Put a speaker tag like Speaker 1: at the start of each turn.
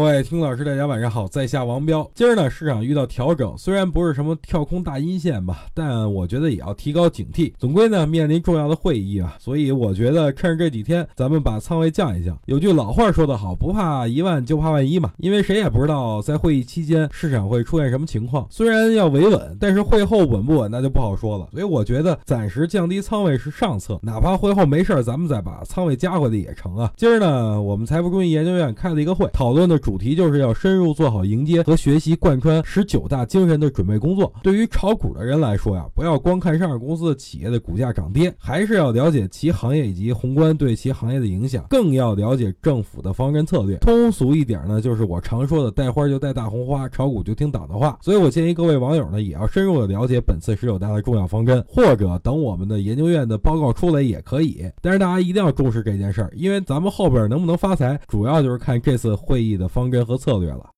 Speaker 1: 各位听老师，大家晚上好，在下王彪。今儿呢，市场遇到调整，虽然不是什么跳空大阴线吧，但我觉得也要提高警惕。总归呢，面临重要的会议啊，所以我觉得趁着这几天，咱们把仓位降一降。有句老话说得好，不怕一万就怕万一嘛，因为谁也不知道在会议期间市场会出现什么情况。虽然要维稳，但是会后稳不稳那就不好说了。所以我觉得暂时降低仓位是上策，哪怕会后没事儿，咱们再把仓位加回来也成啊。今儿呢，我们财富中心研究院开了一个会，讨论的主。主题就是要深入做好迎接和学习贯穿十九大精神的准备工作。对于炒股的人来说呀，不要光看上市公司的企业的股价涨跌，还是要了解其行业以及宏观对其行业的影响，更要了解政府的方针策略。通俗一点呢，就是我常说的带花就带大红花，炒股就听党的话。所以我建议各位网友呢，也要深入的了解本次十九大的重要方针，或者等我们的研究院的报告出来也可以。但是大家一定要重视这件事儿，因为咱们后边能不能发财，主要就是看这次会议的方。方针和策略了。